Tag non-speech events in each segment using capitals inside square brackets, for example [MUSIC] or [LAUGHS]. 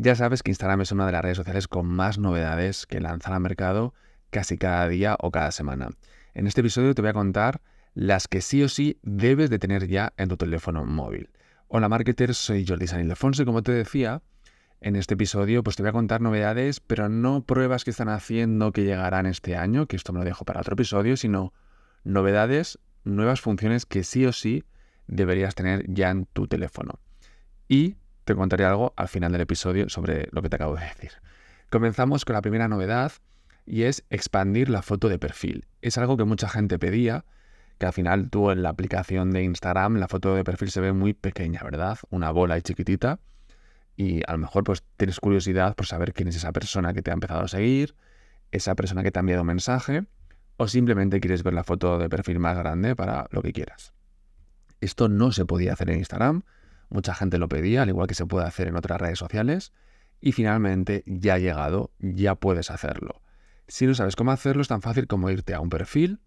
Ya sabes que Instagram es una de las redes sociales con más novedades que lanzan al mercado casi cada día o cada semana. En este episodio te voy a contar las que sí o sí debes de tener ya en tu teléfono móvil. Hola marketers, soy Jordi San Ildefonso y como te decía, en este episodio pues te voy a contar novedades, pero no pruebas que están haciendo que llegarán este año, que esto me lo dejo para otro episodio, sino novedades, nuevas funciones que sí o sí deberías tener ya en tu teléfono. Y te contaré algo al final del episodio sobre lo que te acabo de decir. Comenzamos con la primera novedad y es expandir la foto de perfil. Es algo que mucha gente pedía, que al final tú en la aplicación de Instagram la foto de perfil se ve muy pequeña, ¿verdad? Una bola y chiquitita. Y a lo mejor pues tienes curiosidad por saber quién es esa persona que te ha empezado a seguir, esa persona que te ha enviado un mensaje, o simplemente quieres ver la foto de perfil más grande para lo que quieras. Esto no se podía hacer en Instagram, Mucha gente lo pedía, al igual que se puede hacer en otras redes sociales. Y finalmente ya ha llegado, ya puedes hacerlo. Si no sabes cómo hacerlo, es tan fácil como irte a un perfil,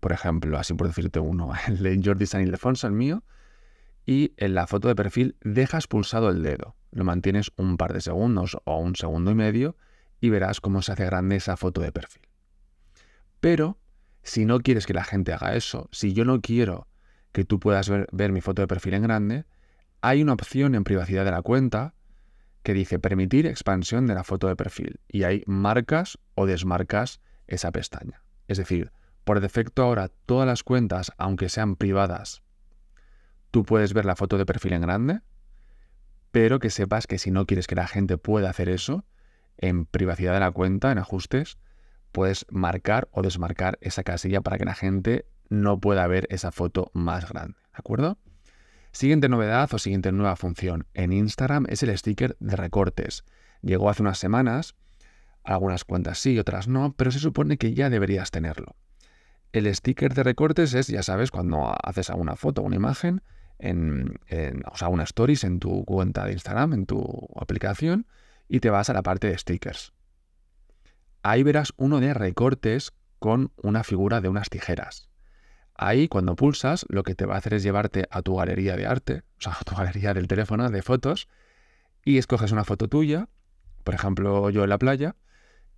por ejemplo, así por decirte uno, [LAUGHS] el de Jordi San Ildefonso, el mío, y en la foto de perfil dejas pulsado el dedo. Lo mantienes un par de segundos o un segundo y medio y verás cómo se hace grande esa foto de perfil. Pero, si no quieres que la gente haga eso, si yo no quiero que tú puedas ver, ver mi foto de perfil en grande, hay una opción en privacidad de la cuenta que dice permitir expansión de la foto de perfil y ahí marcas o desmarcas esa pestaña. Es decir, por defecto ahora todas las cuentas, aunque sean privadas, tú puedes ver la foto de perfil en grande, pero que sepas que si no quieres que la gente pueda hacer eso, en privacidad de la cuenta, en ajustes, puedes marcar o desmarcar esa casilla para que la gente no pueda ver esa foto más grande. ¿De acuerdo? Siguiente novedad o siguiente nueva función en Instagram es el sticker de recortes. Llegó hace unas semanas, algunas cuentas sí, otras no, pero se supone que ya deberías tenerlo. El sticker de recortes es, ya sabes, cuando haces alguna foto una imagen, en, o sea, una stories en tu cuenta de Instagram, en tu aplicación, y te vas a la parte de stickers. Ahí verás uno de recortes con una figura de unas tijeras. Ahí, cuando pulsas, lo que te va a hacer es llevarte a tu galería de arte, o sea, [LAUGHS] a tu galería del teléfono de fotos, y escoges una foto tuya, por ejemplo, yo en la playa,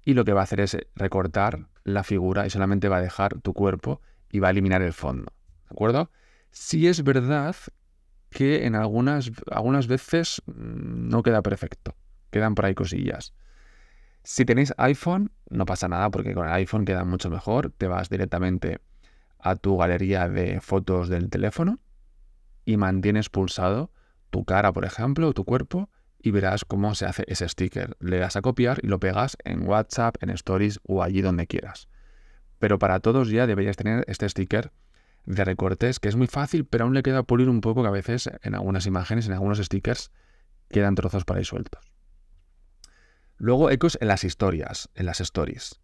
y lo que va a hacer es recortar la figura y solamente va a dejar tu cuerpo y va a eliminar el fondo. ¿De acuerdo? Sí es verdad que en algunas, algunas veces mm, no queda perfecto. Quedan por ahí cosillas. Si tenéis iPhone, no pasa nada porque con el iPhone queda mucho mejor. Te vas directamente a tu galería de fotos del teléfono y mantienes pulsado tu cara, por ejemplo, o tu cuerpo y verás cómo se hace ese sticker. Le das a copiar y lo pegas en WhatsApp, en Stories o allí donde quieras. Pero para todos ya deberías tener este sticker de recortes, que es muy fácil, pero aún le queda pulir un poco que a veces en algunas imágenes, en algunos stickers, quedan trozos por ahí sueltos. Luego ecos en las historias, en las stories.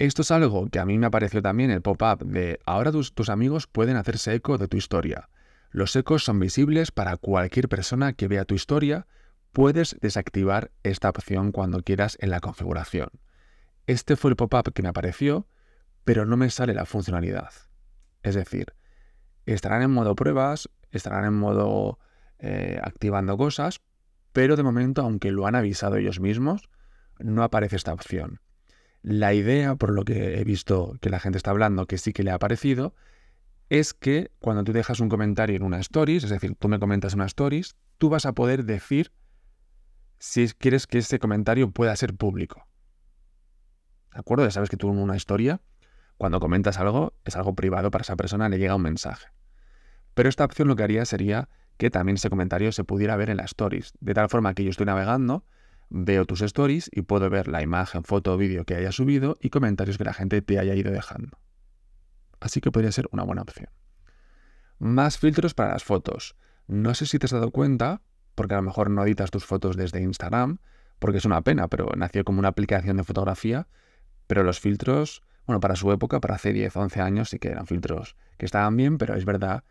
Esto es algo que a mí me apareció también el pop-up de ahora tus, amigos pueden hacerse eco de tu historia. Los ecos son visibles para cualquier persona que vea tu historia. Puedes desactivar esta opción cuando quieras en la configuración. Este fue el pop-up que me apareció, pero no me sale la funcionalidad. Es decir, estarán en modo pruebas, estarán en modo eh, activando cosas, pero de momento, aunque lo han avisado ellos mismos, no aparece esta opción. La idea, por lo que he visto que la gente está hablando, que sí que le ha parecido, es que cuando tú dejas un comentario en una stories, es decir, tú me comentas una stories, tú vas a poder decir si quieres que ese comentario pueda ser público. ¿De acuerdo? Ya sabes que tú en una historia, cuando comentas algo, es algo privado para esa persona, le llega un mensaje. Pero esta opción lo que haría sería que también ese comentario se pudiera ver en las stories, de tal forma que yo estoy navegando veo tus stories y puedo ver la imagen, foto o vídeo que hayas subido y comentarios que la gente te haya ido dejando. Así que podría ser una buena opción. Más filtros para las fotos. No sé si te has dado cuenta, porque a lo mejor no editas tus fotos desde Instagram, porque es una pena, pero nació como una aplicación de fotografía, pero los filtros, bueno, para su época, para hace 10, 11 años, sí que eran filtros que estaban bien, pero es verdad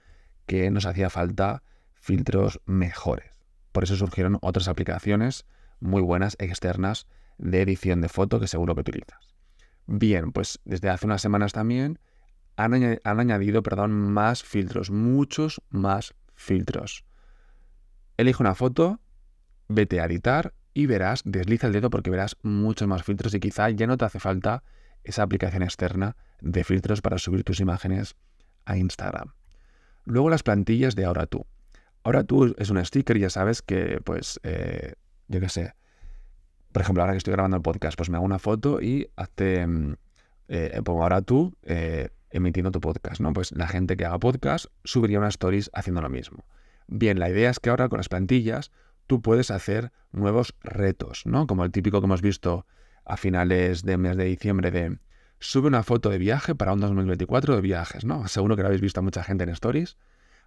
que nos hacía falta filtros mejores. Por eso surgieron otras aplicaciones muy buenas externas de edición de foto que seguro que utilizas. Bien, pues desde hace unas semanas también han, añadido perdón, más filtros, muchos más filtros. Elige una foto, vete a editar y verás, desliza el dedo porque verás muchos más filtros y quizá ya no te hace falta esa aplicación externa de filtros para subir tus imágenes a Instagram. Luego las plantillas de Ahora tú. Ahora tú es un sticker, ya sabes que, pues, eh, yo qué sé, por ejemplo, ahora que estoy grabando el podcast, pues me hago una foto y hazte, mm, eh, pongo ahora tú eh, emitiendo tu podcast, ¿no? Pues la gente que haga podcast subiría unas stories haciendo lo mismo. Bien, la idea es que ahora con las plantillas tú puedes hacer nuevos retos, ¿no? Como el típico que hemos visto a finales de mes de diciembre de sube una foto de viaje para un 2024 de viajes, ¿no? Seguro que lo habéis visto a mucha gente en stories.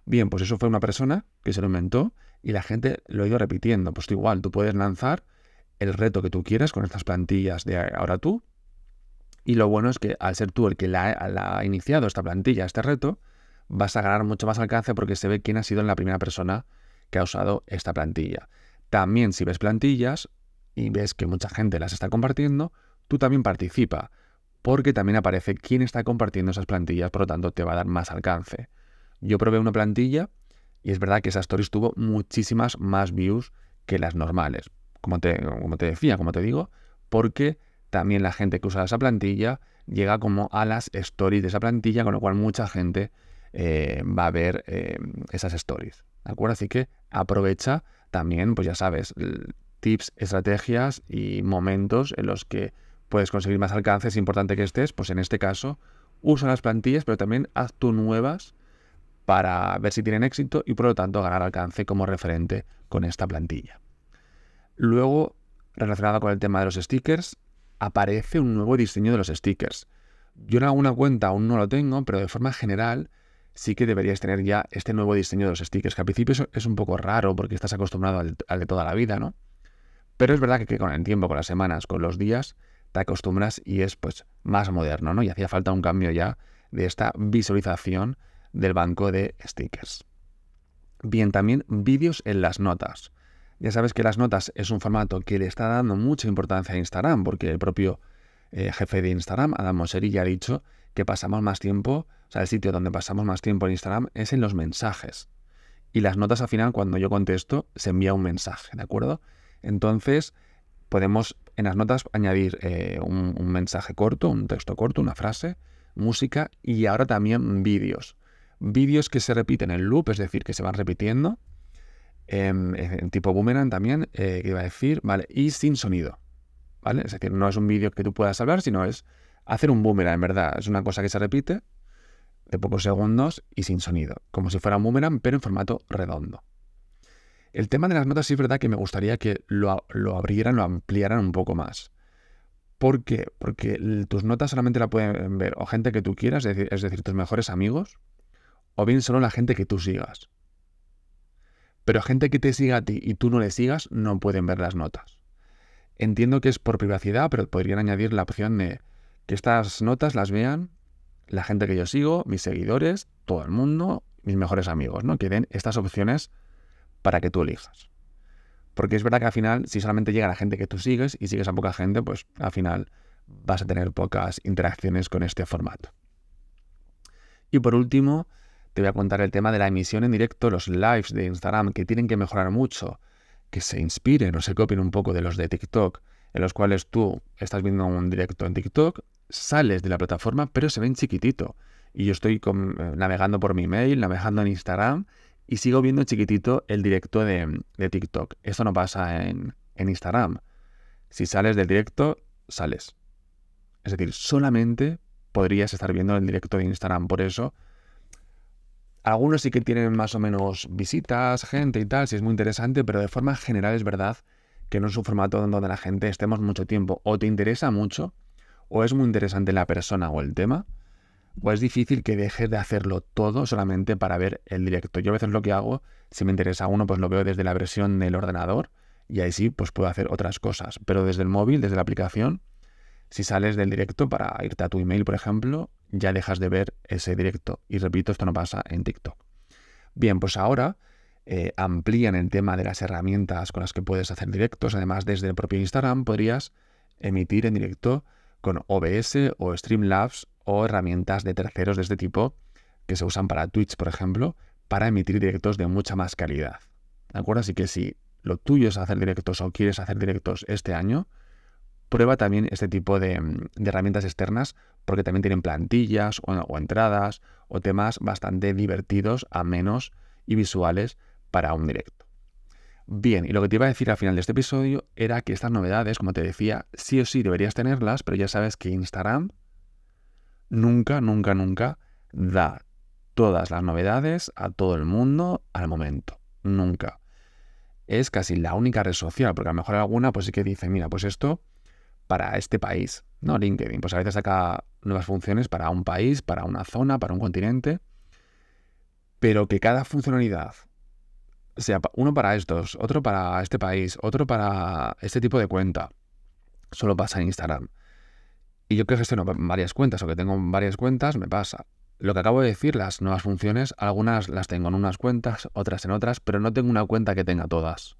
Bien, pues eso fue una persona que se lo inventó y la gente lo ha ido repitiendo. Pues igual, tú puedes lanzar el reto que tú quieras con estas plantillas de ahora tú. Y lo bueno es que al ser tú el que la, ha iniciado esta plantilla, este reto, vas a ganar mucho más alcance porque se ve quién ha sido la primera persona que ha usado esta plantilla. También si ves plantillas y ves que mucha gente las está compartiendo, tú también participa, porque también aparece quién está compartiendo esas plantillas, por lo tanto te va a dar más alcance. Yo probé una plantilla y es verdad que esa stories tuvo muchísimas más views que las normales como te, como te decía, como te digo, porque también la gente que usa esa plantilla llega como a las stories de esa plantilla, con lo cual mucha gente eh, va a ver eh, esas stories. ¿De acuerdo? Así que aprovecha también, pues ya sabes, tips, estrategias y momentos en los que puedes conseguir más alcance. Es importante que estés, pues en este caso, usa las plantillas, pero también haz tú nuevas para ver si tienen éxito y por lo tanto ganar alcance como referente con esta plantilla. Luego, relacionado con el tema de los stickers, aparece un nuevo diseño de los stickers. Yo en alguna cuenta aún no lo tengo, pero de forma general sí que deberías tener ya este nuevo diseño de los stickers, que al principio es un poco raro porque estás acostumbrado al, de toda la vida, ¿no? Pero es verdad que, que, con el tiempo, con las semanas, con los días, te acostumbras y es pues más moderno, ¿no? Y hacía falta un cambio ya de esta visualización del banco de stickers. Bien, también vídeos en las notas. Ya sabes que las notas es un formato que le está dando mucha importancia a Instagram, porque el propio eh, jefe de Instagram, Adam Mosseri, ya ha dicho que pasamos más tiempo, o sea, el sitio donde pasamos más tiempo en Instagram es en los mensajes. Y las notas al final, cuando yo contesto, se envía un mensaje, ¿de acuerdo? Entonces, podemos en las notas añadir eh, un, un mensaje corto, un texto corto, una frase, música y ahora también vídeos. Vídeos que se repiten en loop, es decir, que se van repitiendo Em, en tipo boomerang también, eh, que iba a decir, ¿vale? Y sin sonido, ¿vale? Es decir, no es un vídeo que tú puedas hablar, sino es hacer un boomerang, en verdad. Es una cosa que se repite de pocos segundos y sin sonido, como si fuera un boomerang, pero en formato redondo. El tema de las notas sí es verdad que me gustaría que lo, lo abrieran, lo ampliaran un poco más. ¿Por qué? Porque tus notas solamente la pueden ver o gente que tú quieras, es decir, tus mejores amigos, o bien solo la gente que tú sigas. Pero gente que te siga a ti y tú no le sigas no pueden ver las notas. Entiendo que es por privacidad, pero podrían añadir la opción de que estas notas las vean la gente que yo sigo, mis seguidores, todo el mundo, mis mejores amigos, ¿no? Que den estas opciones para que tú elijas. Porque es verdad que al final, si solamente llega la gente que tú sigues y sigues a poca gente, pues al final vas a tener pocas interacciones con este formato. Y por último, te voy a contar el tema de la emisión en directo, los lives de Instagram, que tienen que mejorar mucho, que se inspiren o se copien un poco de los de TikTok, en los cuales tú estás viendo un directo en TikTok, sales de la plataforma, pero se ven chiquitito. Y yo estoy eh, navegando por mi mail, navegando en Instagram, y sigo viendo chiquitito el directo de, TikTok. Esto no pasa en, en Instagram. Si sales del directo, sales. Es decir, solamente podrías estar viendo el directo de Instagram. Por eso algunos sí que tienen más o menos visitas, gente y tal, si es muy interesante, pero de forma general es verdad que no es un formato donde la gente estemos mucho tiempo. O te interesa mucho, o es muy interesante la persona o el tema, o es difícil que dejes de hacerlo todo solamente para ver el directo. Yo a veces lo que hago, si me interesa uno, pues lo veo desde la versión del ordenador y ahí sí, pues puedo hacer otras cosas. Pero desde el móvil, desde la aplicación, si sales del directo para irte a tu email, por ejemplo, ya dejas de ver ese directo. Y repito, esto no pasa en TikTok. Bien, pues ahora eh, amplían el tema de las herramientas con las que puedes hacer directos. Además, desde el propio Instagram podrías emitir en directo con OBS o Streamlabs o herramientas de terceros de este tipo que se usan para Twitch, por ejemplo, para emitir directos de mucha más calidad. ¿De acuerdo? Así que si lo tuyo es hacer directos o quieres hacer directos este año, prueba también este tipo de, herramientas externas porque también tienen plantillas o, entradas o temas bastante divertidos, amenos y visuales para un directo. Bien, y lo que te iba a decir al final de este episodio era que estas novedades, como te decía, sí o sí deberías tenerlas, pero ya sabes que Instagram nunca, nunca, nunca da todas las novedades a todo el mundo al momento. Nunca. Es casi la única red social, porque a lo mejor alguna pues sí que dice, mira, pues esto para este país. No, LinkedIn, pues a veces saca nuevas funciones para un país, para una zona, para un continente, pero que cada funcionalidad sea uno para estos, otro para este país, otro para este tipo de cuenta, solo pasa en Instagram. Y yo que gestiono varias cuentas o que tengo varias cuentas, me pasa. Lo que acabo de decir, las nuevas funciones, algunas las tengo en unas cuentas, otras en otras, pero no tengo una cuenta que tenga todas.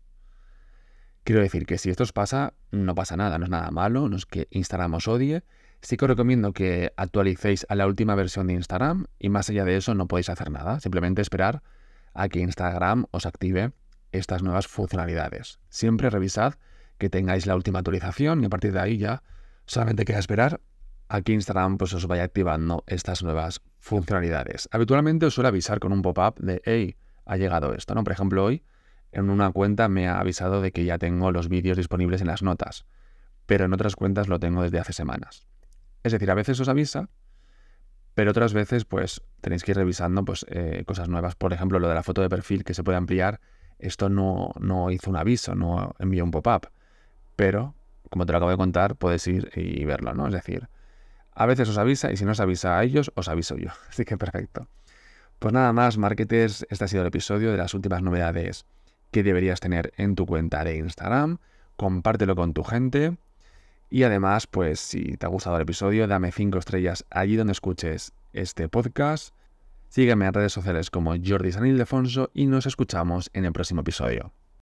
Quiero decir que si esto os pasa, no pasa nada, no es nada malo, no es que Instagram os odie. Sí que os recomiendo que actualicéis a la última versión de Instagram y más allá de eso no podéis hacer nada, simplemente esperar a que Instagram os active estas nuevas funcionalidades. Siempre revisad que tengáis la última actualización y a partir de ahí ya solamente queda esperar a que Instagram pues, os vaya activando estas nuevas funcionalidades. Habitualmente os suele avisar con un pop-up de, hey, ha llegado esto, ¿no? Por ejemplo, hoy en una cuenta me ha avisado de que ya tengo los vídeos disponibles en las notas, pero en otras cuentas lo tengo desde hace semanas. Es decir, a veces os avisa, pero otras veces pues tenéis que ir revisando pues, eh, cosas nuevas. Por ejemplo, lo de la foto de perfil que se puede ampliar, esto no, no hizo un aviso, no envió un pop-up, pero como te lo acabo de contar, puedes ir y verlo, ¿no? Es decir, a veces os avisa y si no os avisa a ellos, os aviso yo. [LAUGHS] Así que perfecto. Pues nada más, marketers, este ha sido el episodio de las últimas novedades que deberías tener en tu cuenta de Instagram. Compártelo con tu gente. Y además, pues si te ha gustado el episodio, dame 5 estrellas allí donde escuches este podcast. Sígueme en redes sociales como Jordi San Ildefonso y nos escuchamos en el próximo episodio.